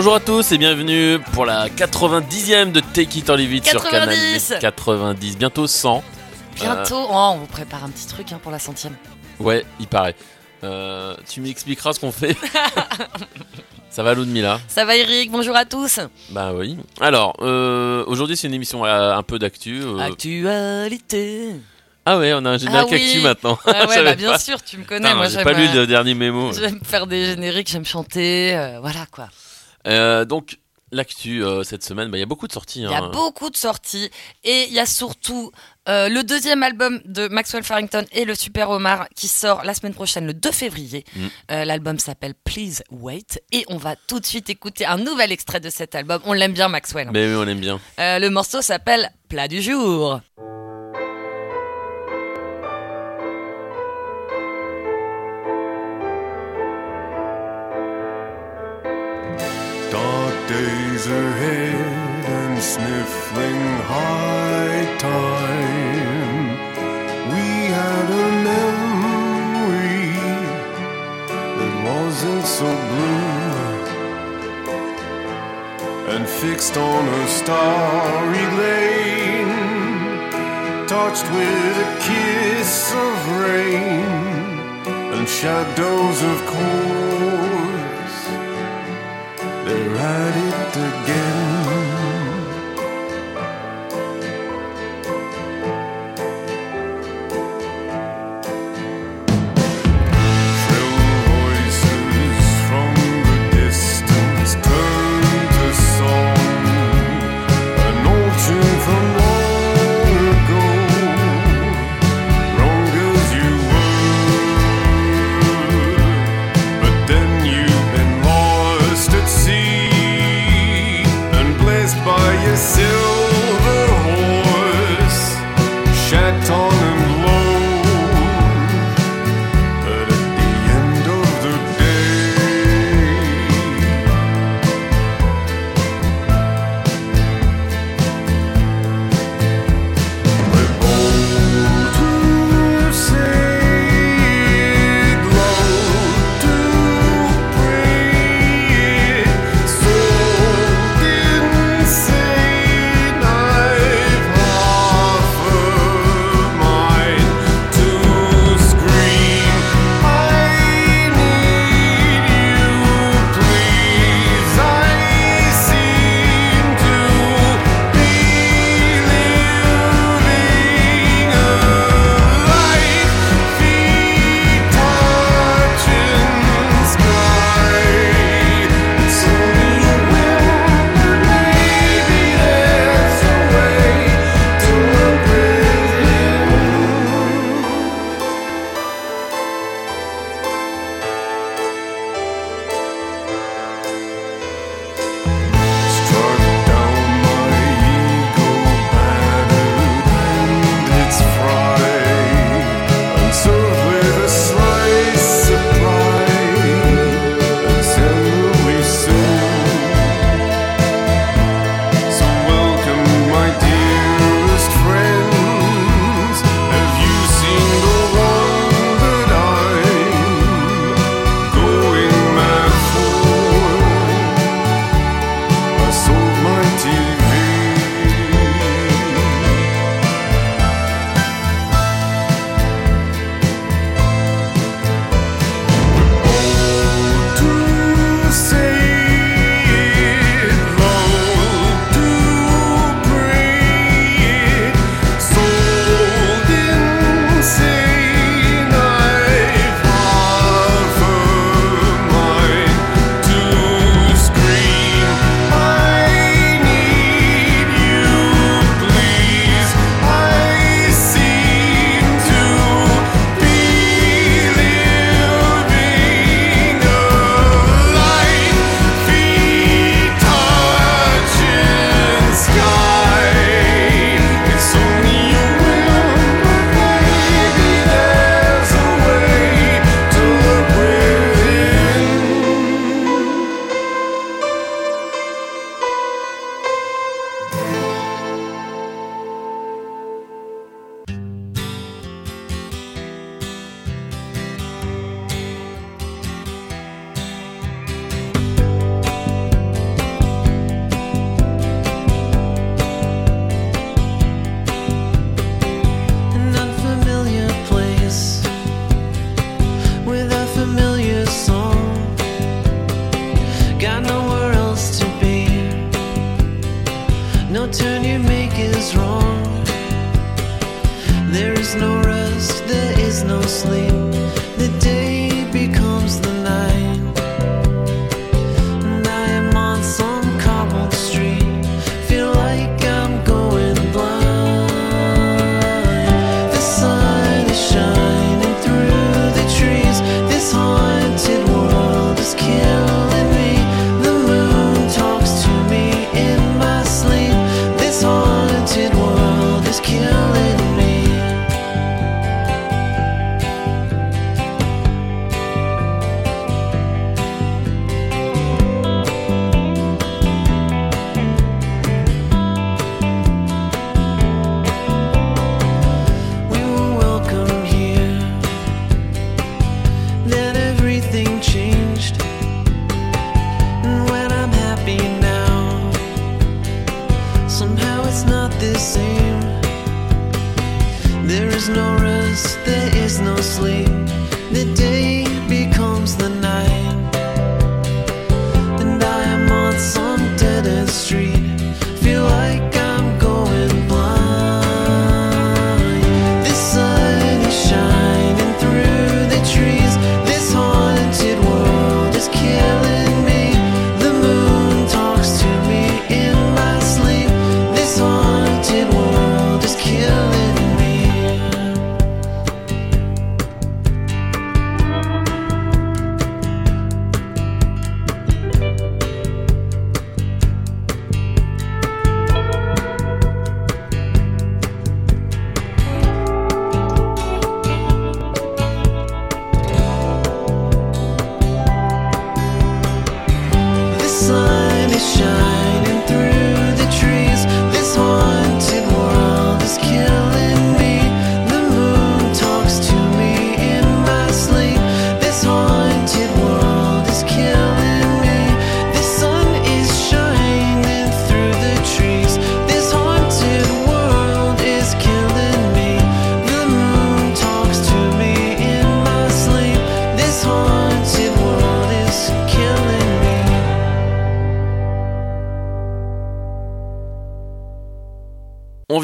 Bonjour à tous et bienvenue pour la 90e de Take It or Leave It sur Canal 90. 90, bientôt 100. Bientôt, oh, on vous prépare un petit truc hein, pour la centième. Ouais, il paraît. Euh, tu m'expliqueras ce qu'on fait. Ça va Ludmilla? Ça va Eric, bonjour à tous. Bah oui. Alors, euh, aujourd'hui c'est une émission euh, un peu d'actu. Actualité. Ah ouais, on a un générique Ah oui. actu maintenant. Ah ouais, bah bien pas. sûr, tu me connais, moi J'ai pas lu le dernier mémo. j'aime faire des génériques, j'aime chanter, euh, voilà quoi. Euh, donc, l'actu euh, cette semaine, bah, il y a beaucoup de sorties. Il y a hein. beaucoup de sorties et il y a surtout euh, le deuxième album de Maxwell Farrington et le Super Omar qui sort la semaine prochaine, le 2 février. Mm. Euh, L'album s'appelle Please Wait et on va tout de suite écouter un nouvel extrait de cet album. On l'aime bien Maxwell. Mais oui, on aime bien. Le morceau s'appelle Plat du jour. Days ahead and sniffling high time. We had a memory that wasn't so blue and fixed on a starry lane, touched with a kiss of rain and shadows of course had.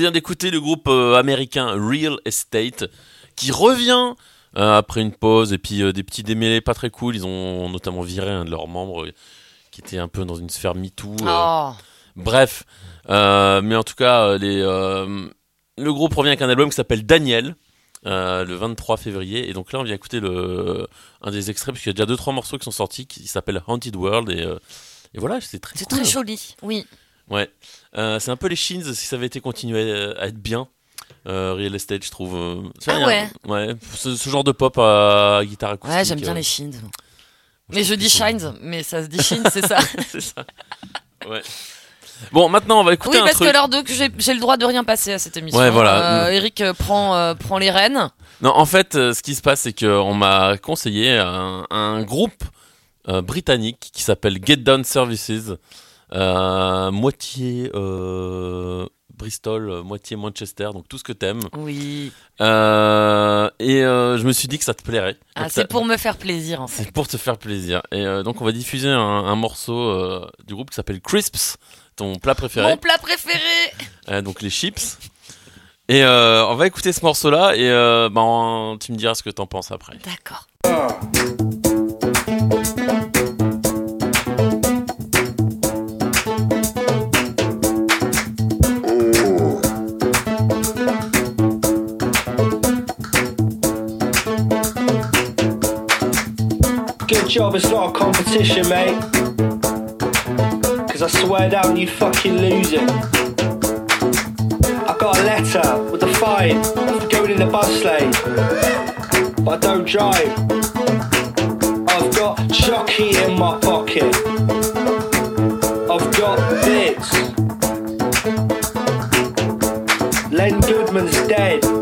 Vient d'écouter le groupe euh, américain Real Estate qui revient euh, après une pause et puis euh, des petits démêlés pas très cool. Ils ont notamment viré un de leurs membres qui était un peu dans une sphère MeToo. Oh. Bref, mais en tout cas, les, le groupe revient avec un album qui s'appelle Daniel. euh, le 23 février et donc là on vient écouter le un des extraits parce qu'il y a déjà deux trois morceaux qui sont sortis qui s'appellent Haunted World et, euh, et voilà c'est très C'est cool. très joli, oui. Ouais, c'est un peu les Shins si ça avait été continué à, être bien. Euh, Real Estate, je trouve. euh, Ah ouais. Ouais, ce, ce genre de pop à guitare acoustique. Ouais, j'aime bien euh, les Shins. Mais je dis Shines, mais ça se dit Shins, c'est ça c'est ça. Ouais. Bon, maintenant on va écouter Oui, un parce truc. que l'heure de que j'ai j'ai le droit de rien passer à cette émission. Ouais, voilà. Euh, Eric euh, prend, euh, prend les rênes. Non, en fait, euh, ce qui se passe, c'est qu'on m'a conseillé un, un groupe euh, britannique qui s'appelle Get Down Services, euh, moitié euh, Bristol, euh, moitié Manchester, donc tout ce que t'aimes. Oui. Euh, et euh, je me suis dit que ça te plairait. Ah, c'est pour me faire plaisir, en fait. C'est pour te faire plaisir. Et euh, donc on va diffuser un, un morceau euh, du groupe qui s'appelle Crisps, ton plat préféré, Mon plat préféré Euh, donc les chips. Et euh, on va écouter ce morceau-là et euh, ben, tu me diras ce que t'en penses après. D'accord. Job, it's not a competition, mate. Cause I swear down, you fucking lose it. I got a letter with a fine for going in the bus lane. But I don't drive. I've got Chucky in my pocket. I've got bits. Len Goodman's dead.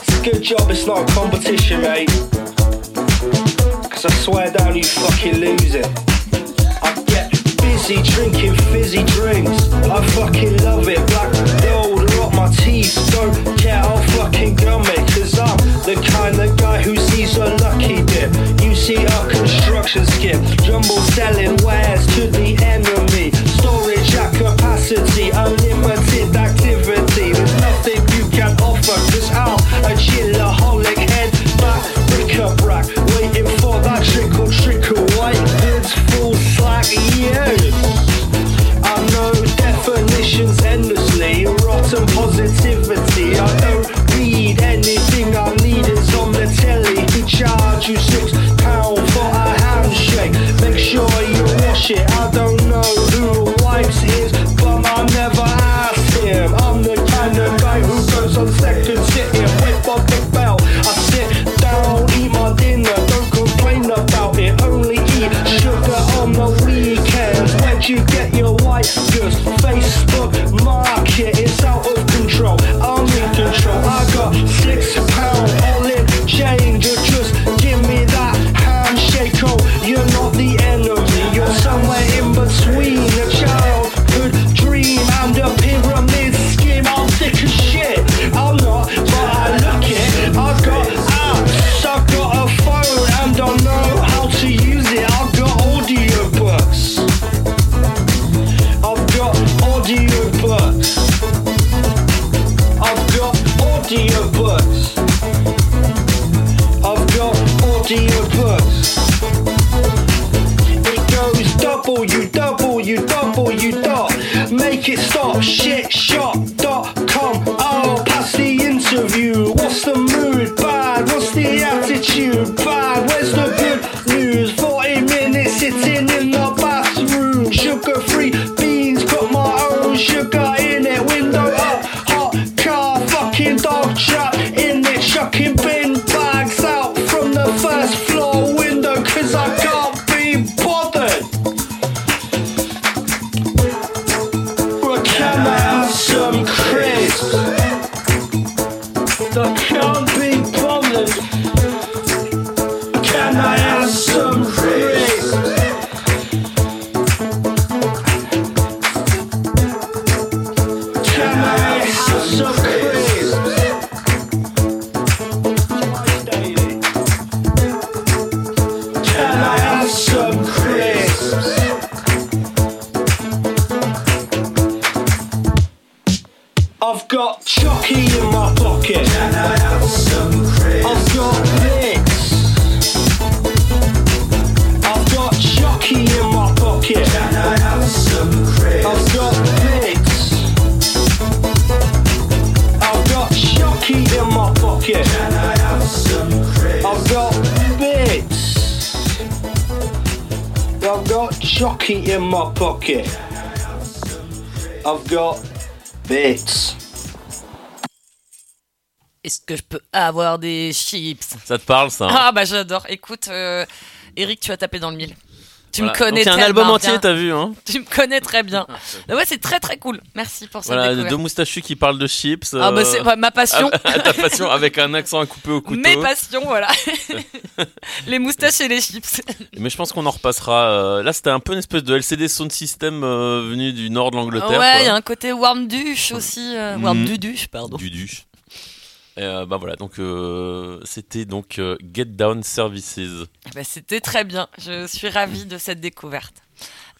It's a good job it's not a competition, mate. Cause I swear down you fucking lose it. I get busy drinking fizzy drinks. I fucking love it. Black gold, rot my teeth. Don't care, I'll fucking gum it. Cause I'm the kind of guy who sees a lucky dip. You see a construction skip. Jumbo selling wares to the enemy. At capacity. Unlimited activity. There's nothing you can offer. Cause I'm a chillaholic head back. Bric-a-brac. Waiting for that trickle trickle. White goods full slack. Yeah. I know definitions endlessly, rotten positivity. I don't read anything I need is on the telly. He charge you six pound for a handshake. Make sure you wash it. I don't avoir des chips Ça te parle ça hein Ah bah j'adore. Écoute, euh, Eric, tu as tapé dans le mille. Tu Voilà. me connais Donc, y a un album entier, bien. t'as vu hein Tu me connais très bien. Ouais, c'est très très cool. Merci pour cette Voilà, découverte. deux moustachus qui parlent de chips. Ah bah euh, c'est ouais, ma passion. ta passion avec un accent à couper au couteau. Mes passions, voilà. les moustaches et les chips. Mais je pense qu'on en repassera. euh, Là, c'était un peu une espèce de LCD sound system euh, venu du nord de l'Angleterre. ouais, il y a un côté warm duche aussi. euh, Warm du duche, pardon. Euh, bah voilà, donc euh, c'était donc euh, Get Down Services. Bah, C'était très bien. Je suis ravie de cette découverte.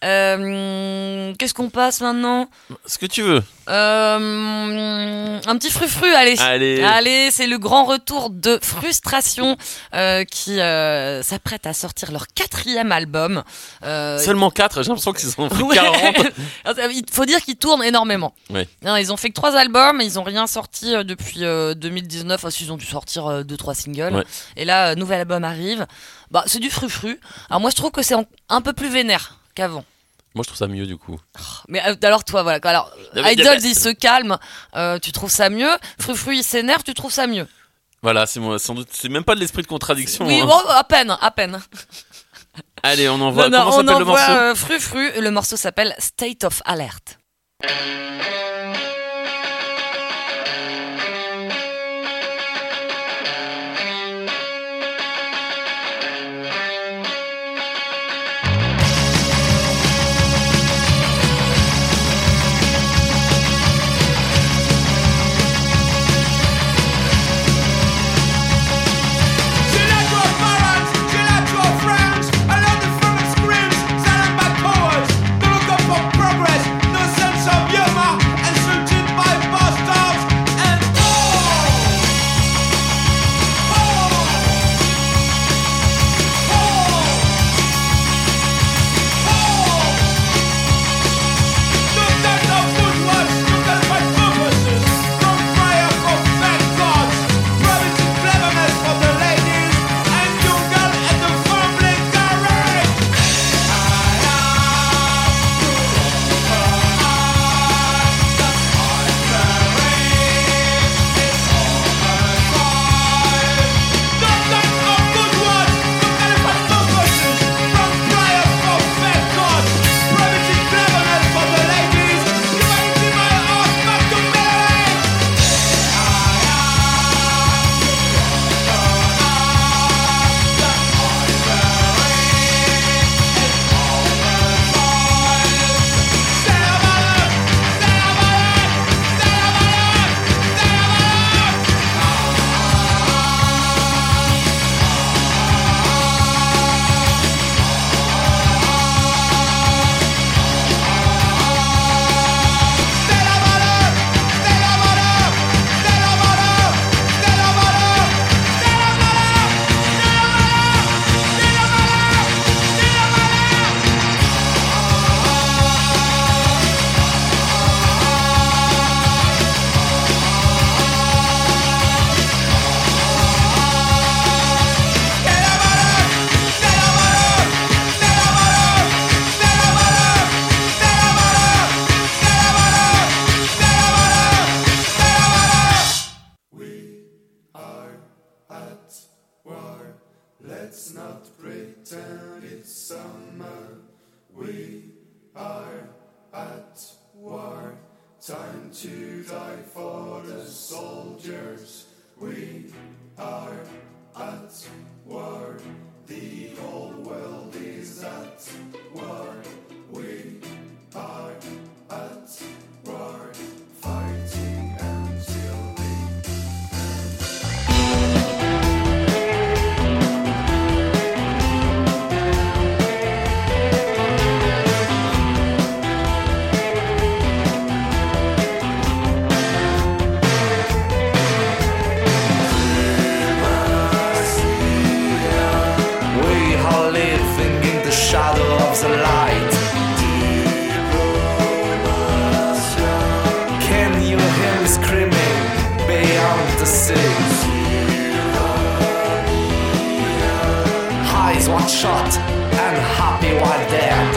Euh, Qu'est-ce qu'on passe maintenant Ce que tu veux. Euh, Un petit frufru, allez. Allez. Allez, c'est le grand retour de Frustration euh, qui s'apprête à sortir leur quatrième album. Seulement 4, j'ai l'impression qu'ils en ont fait Ouais. 40. Il faut dire qu'ils tournent énormément. Non, ils ont fait que trois albums, ils ont rien sorti depuis euh, 2019. Enfin, ils ont dû sortir deux, trois singles. Ouais. Et là, nouvel album arrive. Bah, c'est du frufru. Alors moi, je trouve que c'est un peu plus vénère qu'avant. Moi, je trouve ça mieux du coup. Oh, mais euh, alors, toi, voilà. Alors, Idols, il se calme. Euh, tu trouves ça mieux? Frufru, il s'énerve. Tu trouves ça mieux? Voilà, c'est moi, sans doute. C'est même pas de l'esprit de contradiction. Oui, hein. à peine, à peine. Allez, on envoie. Non, Comment s'appelle le morceau? euh, Frufru. Le morceau s'appelle State of Alert. Let's not pretend it's summer. We are at war. Time to die for the soldiers. We are at war. The whole world is at war. We are at war. Fighting and. shot and happy while there.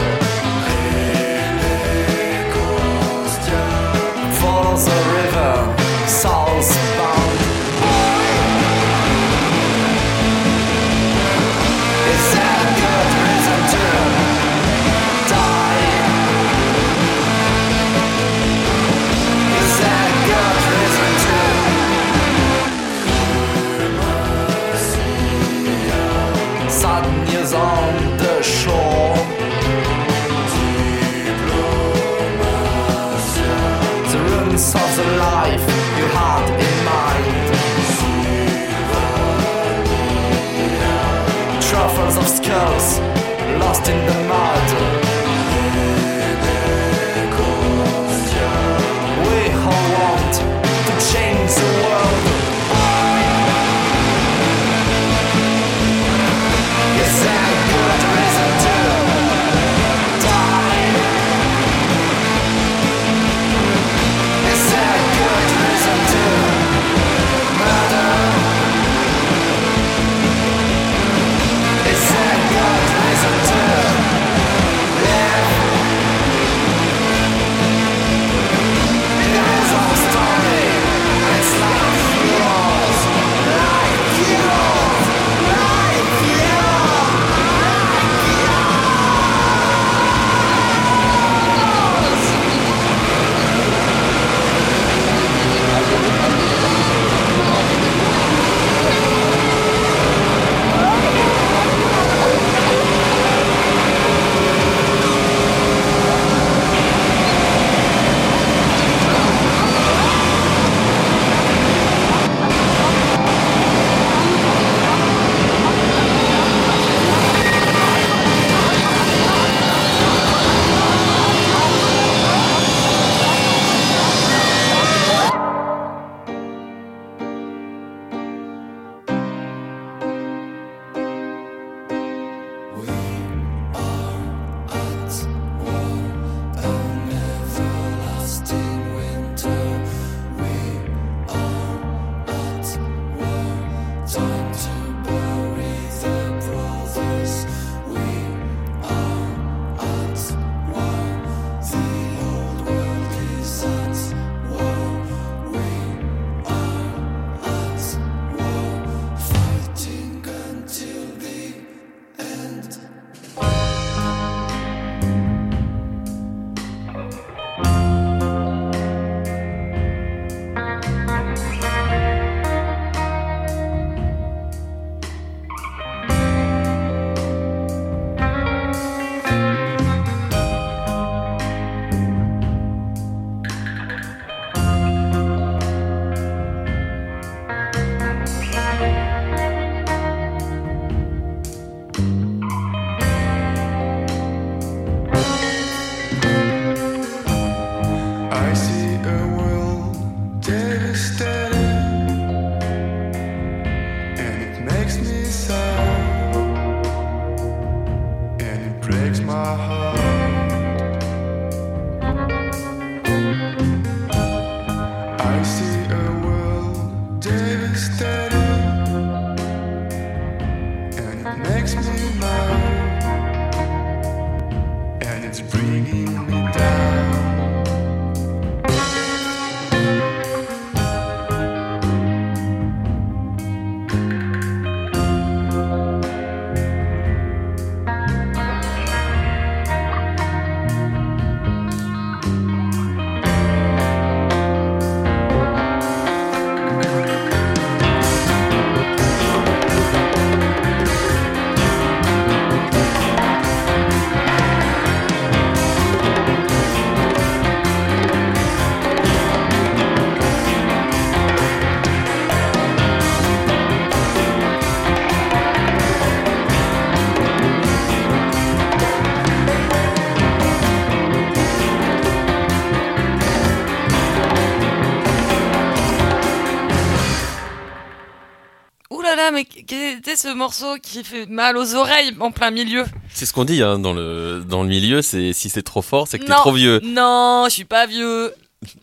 Ce morceau qui fait mal aux oreilles en plein milieu C'est ce qu'on dit hein, dans le dans le milieu. C'est si c'est trop fort, c'est que t'es trop vieux. Non, je suis pas vieux.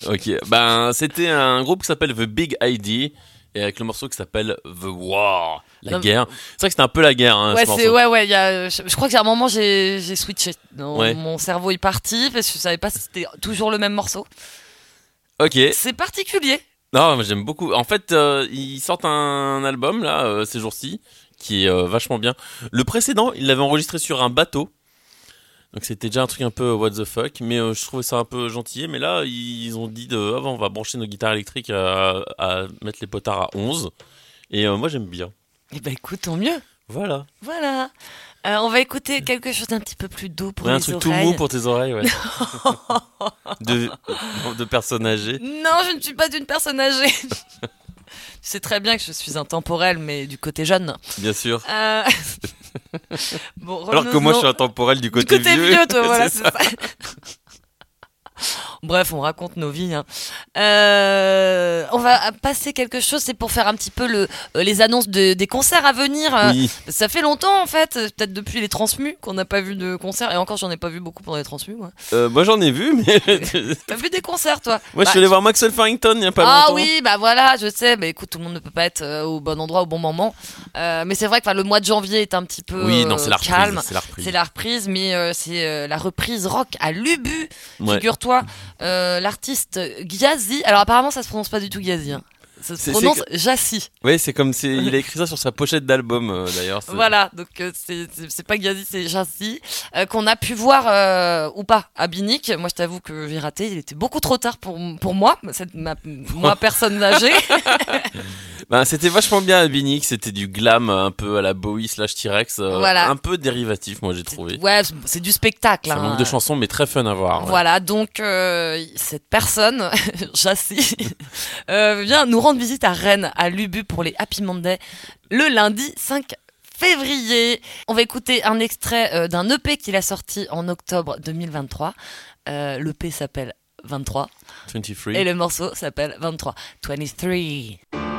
Ok. Ben c'était un groupe qui s'appelle The Big ID et avec le morceau qui s'appelle The War, la Non, guerre. C'est vrai que c'était un peu la guerre. Hein, ouais, ce ouais, ouais. Y a, je, je crois qu'à un moment j'ai switché. Ouais. Mon cerveau est parti parce que je savais pas si c'était toujours le même morceau. Ok. C'est particulier. Non, mais j'aime beaucoup. En fait, euh, ils sortent un album là euh, ces jours-ci qui est euh, vachement bien. Le précédent, ils l'avaient enregistré sur un bateau. Donc c'était déjà un truc un peu what the fuck, mais je trouvais ça un peu gentil. Mais là, ils ont dit de, ah, on va brancher nos guitares électriques à, à mettre les potards à 11. Et moi j'aime bien. Eh ben écoute, tant mieux. Voilà. Voilà. Euh, on va écouter quelque chose d'un petit peu plus doux pour Ouais, un les truc tout oreilles. mou pour tes oreilles, ouais. de, de personnes âgées. Non, je ne suis pas une personne âgée. tu sais très bien que je suis intemporel, mais du côté jeune. Bien sûr. Euh, bon, Alors que moi je suis revenons- intemporel du du côté, côté vieux, toi, voilà, C'est c'est ça. Bref, on raconte nos vies. hein. Euh, on va passer quelque chose, c'est pour faire un petit peu le, euh, les annonces de- des concerts à venir. Oui. Ça fait longtemps en fait, peut-être depuis les Transmus qu'on n'a pas vu de concerts. Et encore, j'en ai pas vu beaucoup pendant les Transmus. Moi. Euh, moi j'en ai vu, mais T'as vu des concerts toi? Moi je Bah, suis allé voir Maxwell Farrington il y a pas ah longtemps. oui, bah voilà, je sais. Bah écoute, tout le monde ne peut pas être au bon endroit au bon moment. Euh, mais c'est vrai que le mois de janvier est un petit peu Oui, non, c'est la reprise. calme. C'est la reprise. C'est la reprise, mais c'est la reprise rock à l'Ubu. Ouais. Figure-toi, euh, l'artiste Ghazi. Alors apparemment, ça se prononce pas du tout Ghazi. Hein. Ça se prononce Jassy. Oui, c'est comme c'est il a écrit ça sur sa pochette d'album euh, d'ailleurs. Voilà, donc euh, c'est pas Ghazi, c'est Jassy. euh, qu'on a pu voir ou pas à Binic. Moi, je t'avoue que j'ai raté. Il était beaucoup trop tard pour, pour moi, cette, ma, moi personne âgée. Ben, c'était vachement bien à Binic, c'était du glam un peu à la Bowie slash T-Rex, euh, Voilà. un peu dérivatif moi j'ai trouvé. Ouais, c'est du spectacle. C'est un hein. manque de chansons mais très fun à voir. ouais. Voilà, donc euh, cette personne, Jassy, euh, vient nous rendre visite à Rennes, à l'Ubu pour les Happy Monday, le lundi 5 février. On va écouter un extrait d'un EP qu'il a sorti en octobre 2023. Euh, L'EP s'appelle 23 23. et le morceau s'appelle 23. 23.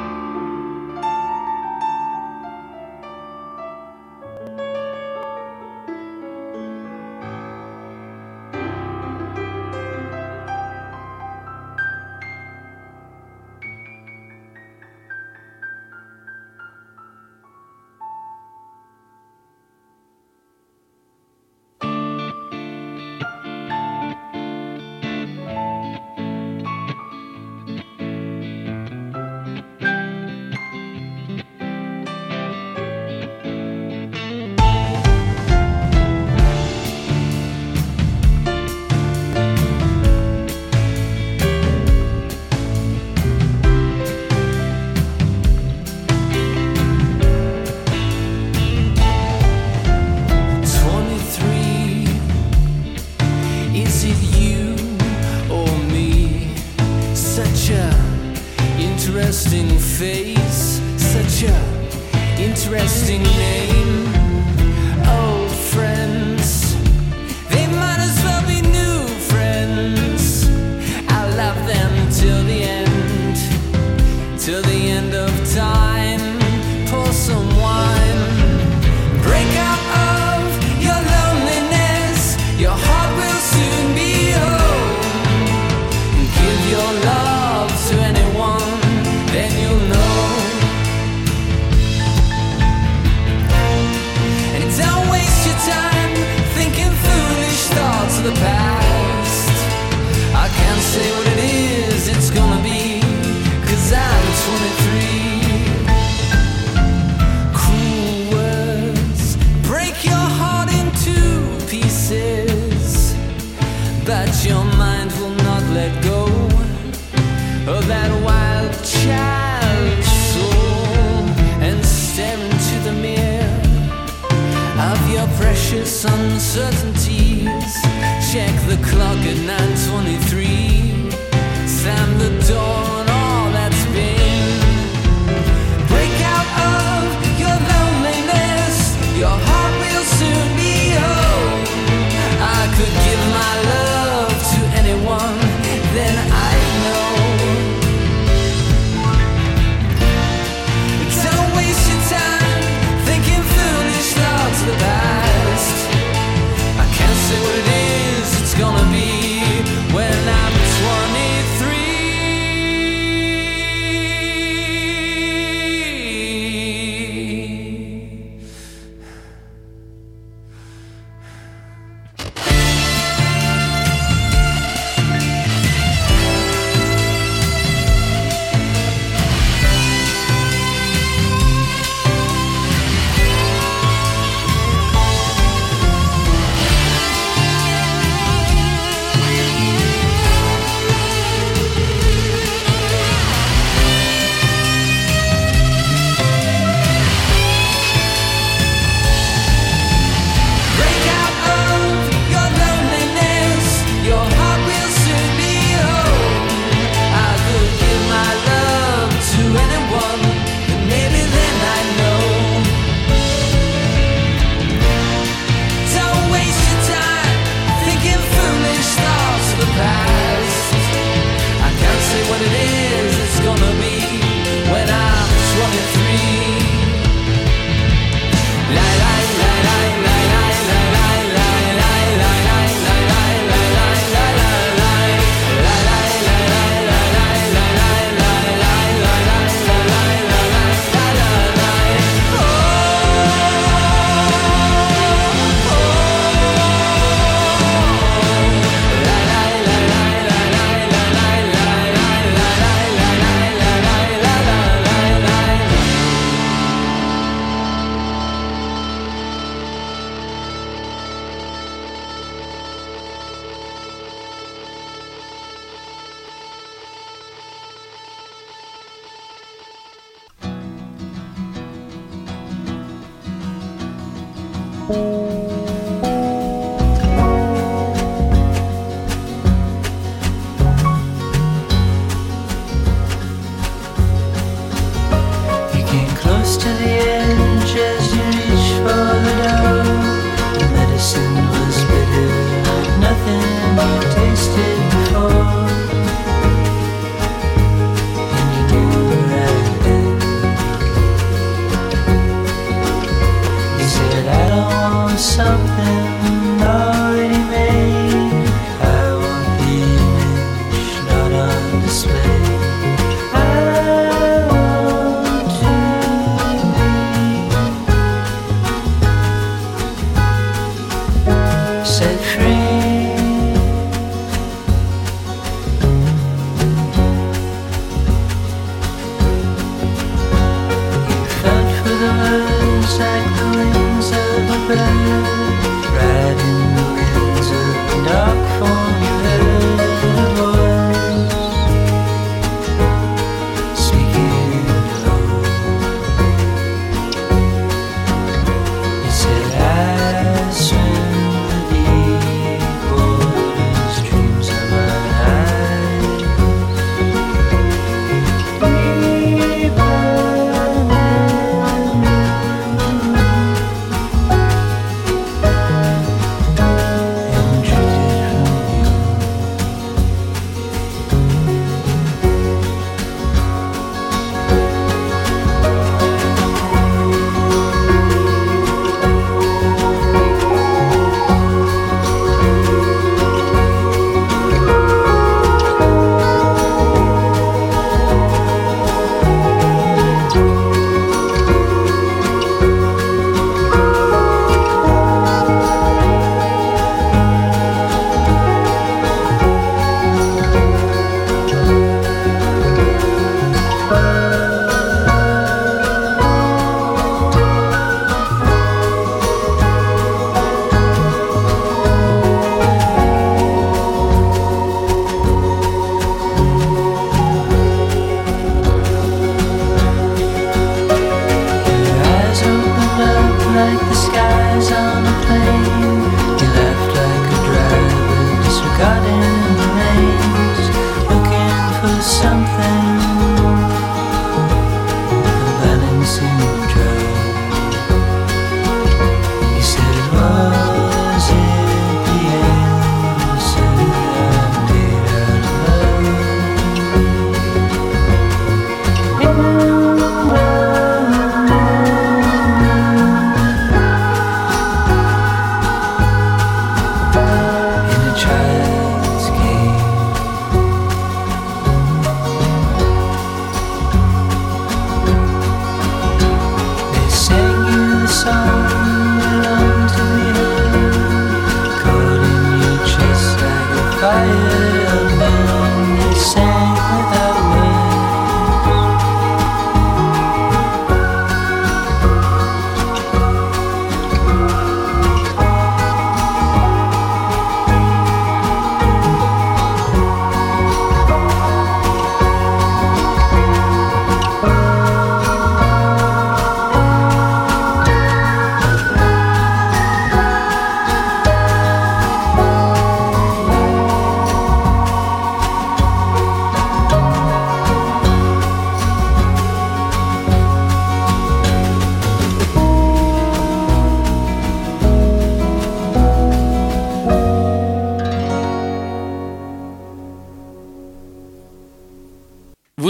Bye.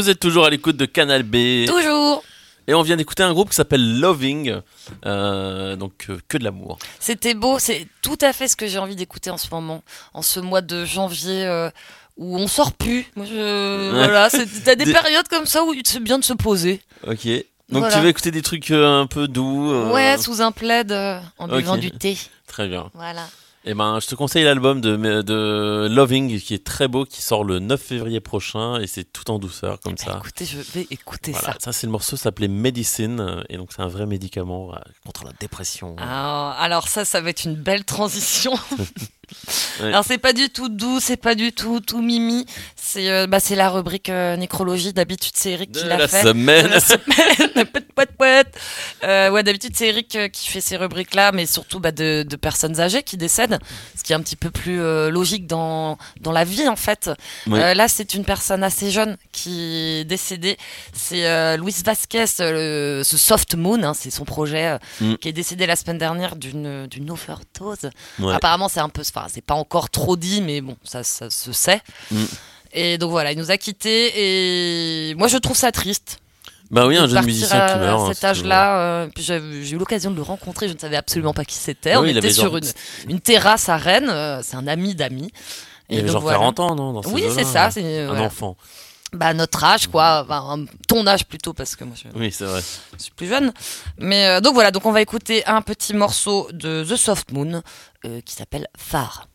Vous êtes toujours à l'écoute de Canal B. Toujours. Et on vient d'écouter un groupe qui s'appelle Loving. euh, donc euh, que de l'amour. C'était beau, c'est tout à fait ce que j'ai envie d'écouter en ce moment, en ce mois de janvier euh, où on sort plus. Moi, je... Voilà, t'as des Des- périodes comme ça où c'est bien de se poser. Ok. Donc Voilà. tu vas écouter des trucs un peu doux. Ouais, sous un plaid en buvant du thé. Très bien. Voilà. Et ben, je te conseille l'album de, de Loving qui est très beau, qui sort le 9 février prochain et c'est tout en douceur comme Bah, ça. écoutez, je vais écouter Voilà, ça. ça c'est le morceau s'appelait Medicine et donc c'est un vrai médicament euh, contre la dépression. Ah, alors ça, ça va être une belle transition. Ouais. Alors c'est pas du tout doux, c'est pas du tout tout mimi. C'est euh, bah, c'est la rubrique euh, nécrologie. D'habitude c'est Eric qui l'a fait. semaine. De la semaine. Pouet, pouet. Euh, ouais, d'habitude c'est Eric euh, qui fait ces rubriques-là, mais surtout bah, de, de personnes âgées qui décèdent, ce qui est un petit peu plus logique dans dans la vie en fait. Oui. Là c'est une personne assez jeune qui est décédée. C'est Luis Vasquez, le- ce Soft Moon, hein, c'est son projet, Mm. qui est décédé la semaine dernière d'une d'une overdose. Ouais. Apparemment, c'est un peu, enfin, c'est pas encore trop dit, mais bon, ça, ça se sait. Mm. Et donc voilà, il nous a quittés et moi je trouve ça triste. Bah oui, un jeune musicien qui meurt. à hein, cet âge-là. euh, j'ai eu l'occasion de le rencontrer, je ne savais absolument pas qui c'était. Ah On oui, était sur genre- une, une terrasse à Rennes, euh, c'est un ami d'amis. Il avait donc genre voilà. 40 ans, non dans ces Oui, c'est ça, c'est Un enfant. Bah, notre âge, quoi. Enfin, ton âge plutôt, parce que moi je, Oui, c'est vrai. je suis plus jeune. Mais euh, donc voilà, donc on va écouter un petit morceau de The Soft Moon euh, qui s'appelle. Phare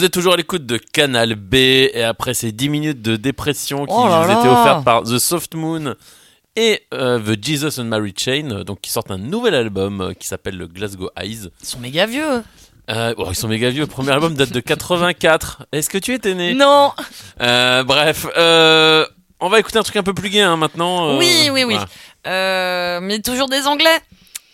Vous êtes toujours à l'écoute de Canal B et après ces 10 minutes de dépression qui Oh là vous étaient offertes par The Soft Moon et euh, The Jesus and Mary Chain, euh, donc qui sortent un nouvel album euh, qui s'appelle le Glasgow Eyes. Ils sont méga vieux. Euh, bon, ils sont méga vieux. Le premier album date de 84. Est-ce que tu étais né? Non. Euh, Bref, on va écouter un truc un peu plus gai hein, maintenant. Oui, oui, oui. voilà. Mais toujours des Anglais.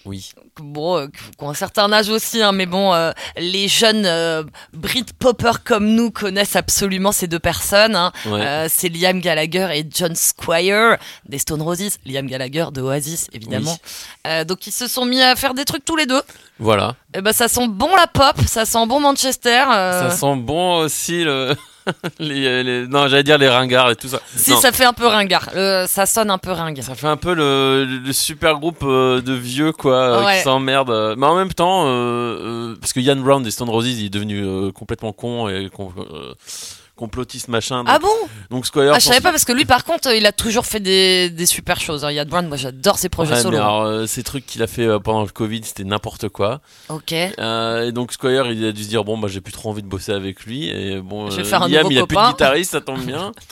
Oui. Bon, euh, un certain âge aussi, hein, mais bon, euh, les jeunes euh, Britpoppers comme nous connaissent absolument ces deux personnes. hein. Ouais. Euh, c'est Liam Gallagher et John Squire des Stone Roses. Liam Gallagher de Oasis, évidemment. Donc ils se sont mis à faire des trucs tous les deux. Voilà. Et ben ça sent bon la pop, ça sent bon Manchester. Ça sent bon aussi le. les, les- Non, j'allais dire les ringards et tout ça. Si Non. ça fait un peu ringard, Le- ça sonne un peu ringue. Ça fait un peu le, le super groupe euh, de vieux quoi euh, Ouais. qui s'emmerdent. euh. Mais en même temps, euh, euh, parce que Ian Brown des Stone Roses, il est devenu euh, complètement con et euh, complotiste machin. Donc, Ah bon? donc Squire. Ah, je savais pas parce que lui par contre il a toujours fait des, des super choses. hein. Yann Brown, moi j'adore ses projets Ouais, solo. mais alors, euh, ces trucs qu'il a fait euh, pendant le Covid, c'était n'importe quoi. Ok. Euh, et donc Squire, il a dû se dire bon bah j'ai plus trop envie de bosser avec lui et bon Je vais euh, faire un Liam, nouveau il a plus de guitariste, ça tombe bien.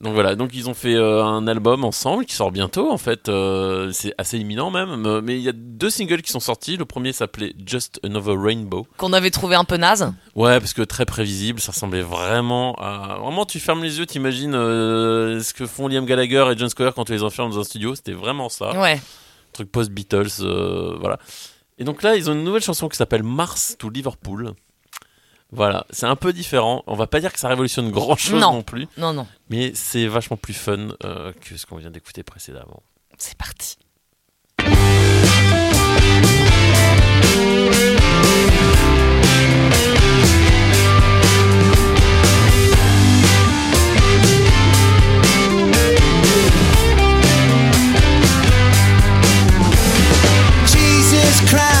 Donc voilà, donc ils ont fait euh, un album ensemble qui sort bientôt en fait, euh, c'est assez imminent même. euh, Mais il y a deux singles qui sont sortis. Le premier s'appelait Just Another Rainbow. Qu'on avait trouvé un peu naze. Ouais, parce que très prévisible, ça ressemblait vraiment à. Vraiment, tu fermes les yeux, t'imagines euh, ce que font Liam Gallagher et John Squire quand tu les enfermes dans un studio. C'était vraiment ça Ouais. truc post-Beatles, voilà. Et donc là, ils ont une nouvelle chanson qui s'appelle Mars to Liverpool. Voilà, c'est un peu différent. On va pas dire que ça révolutionne grand chose Non. non, plus, Non, non. mais c'est vachement plus fun euh, que ce qu'on vient d'écouter précédemment. C'est parti. Jesus Christ,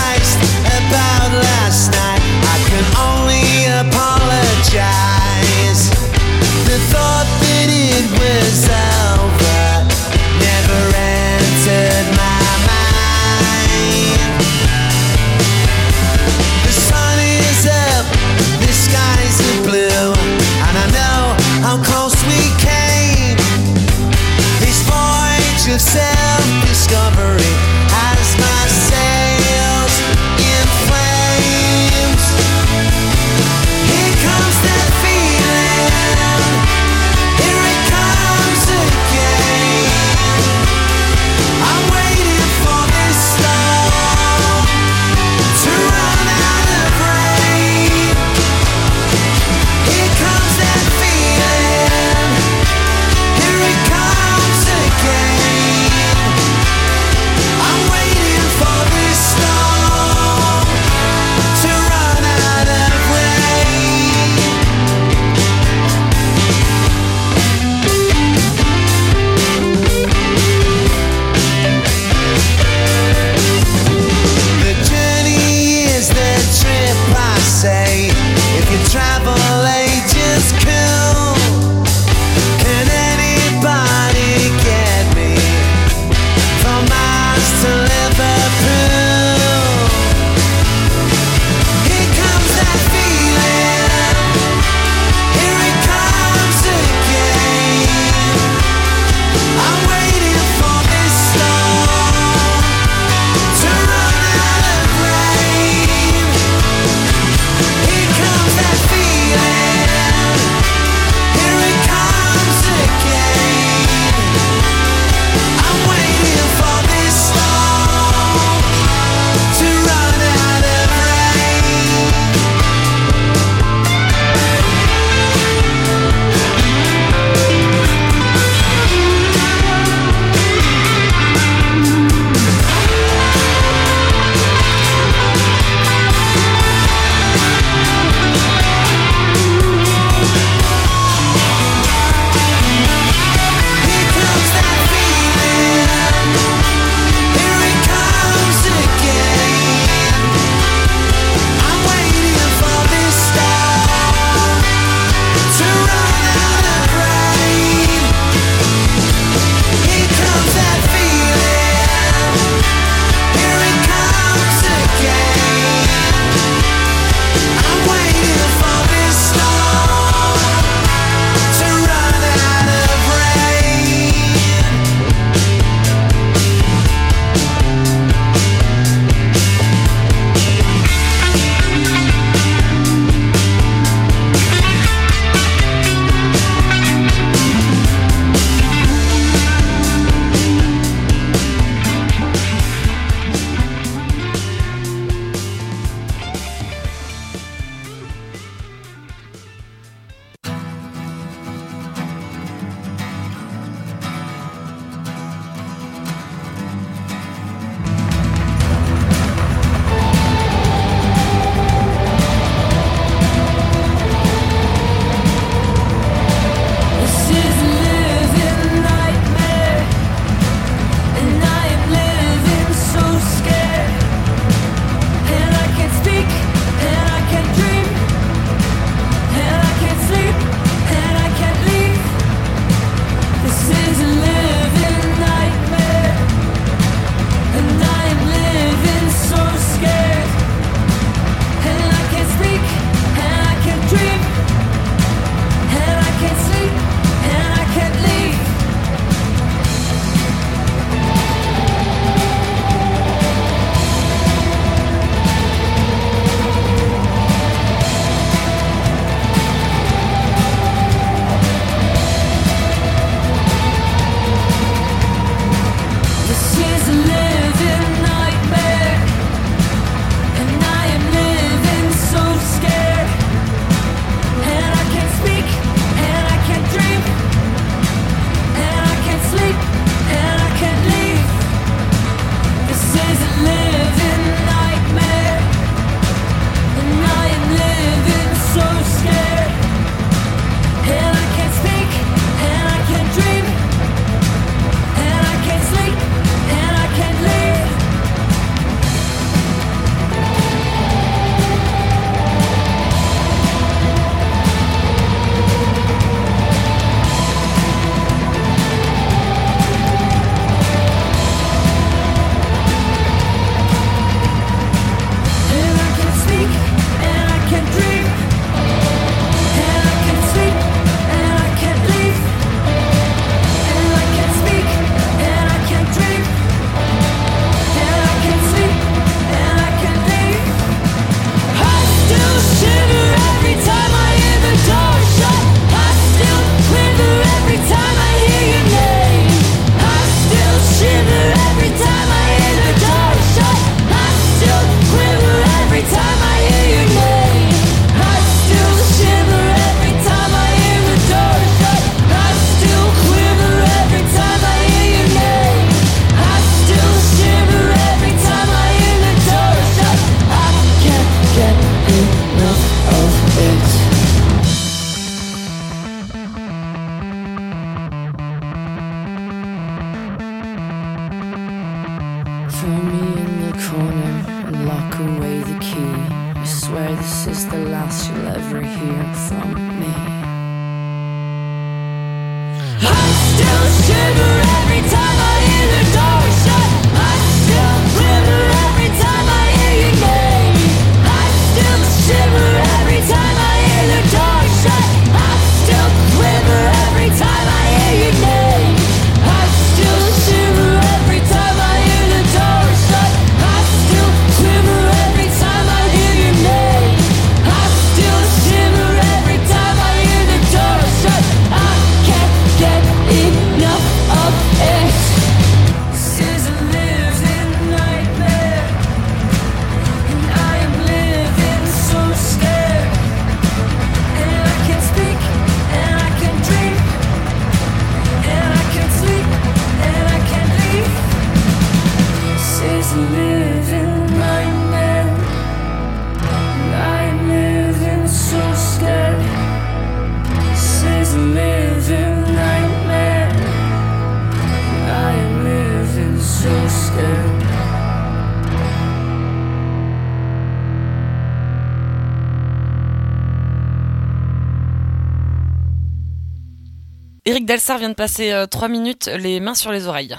Eric Delsar vient de passer 3 minutes les mains sur les oreilles.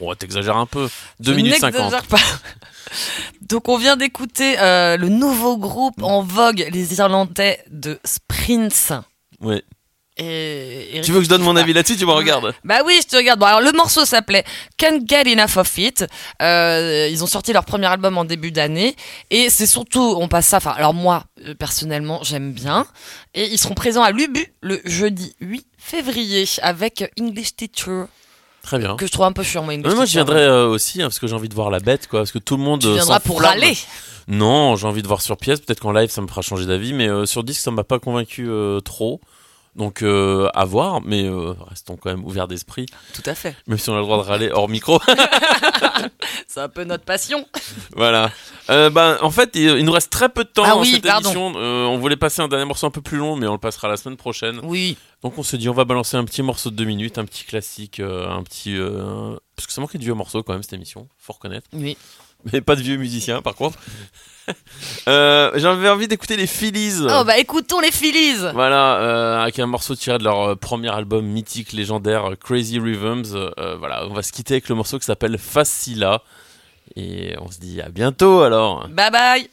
Oh, t'exagères un peu. 2 Je minutes 50. n'exagère pas. Donc on vient d'écouter euh, le nouveau groupe en vogue, les Irlandais de Sprints. Et Eric Tu veux que je donne mon avis là-dessus Tu me regardes. Bah oui, je te regarde. Bon, alors le morceau s'appelait Can't Get Enough of It. Euh, ils ont sorti leur premier album en début d'année et c'est surtout, on passe ça. Enfin, alors moi euh, personnellement, j'aime bien. Et ils seront présents à Lubu le jeudi 8 février avec English Teacher Très bien. que je trouve un peu chiant moi. English moi, je viendrai euh, aussi hein, parce que j'ai envie de voir la bête, quoi. Parce que tout le monde. Tu euh, viendras pour râler. Non, j'ai envie de voir sur pièce. Peut-être qu'en live, ça me fera changer d'avis. Mais euh, sur disque, ça m'a pas convaincu euh, trop. Donc, euh, à voir. Mais euh, restons quand même ouverts d'esprit. Tout à fait. Même si on a le droit de râler hors micro. C'est un peu notre passion. voilà. Euh, ben, en fait, il, il nous reste très peu de temps Ah dans oui, cette pardon. émission. Euh, on voulait passer un dernier morceau un peu plus long, mais on le passera la semaine prochaine. Oui. Donc, on se dit, on va balancer un petit morceau de deux minutes, un petit classique, un petit. Parce que ça manquait de vieux morceaux quand même, cette émission. Faut reconnaître. Oui. Mais pas de vieux musiciens, par contre. Euh, J'avais envie d'écouter les Phillies. Oh bah écoutons les Phillies. Voilà, euh, avec un morceau tiré de leur euh, premier album mythique, légendaire, Crazy Rhythms. Euh, voilà, on va se quitter avec le morceau qui s'appelle Facila. Et on se dit à bientôt alors. Bye bye.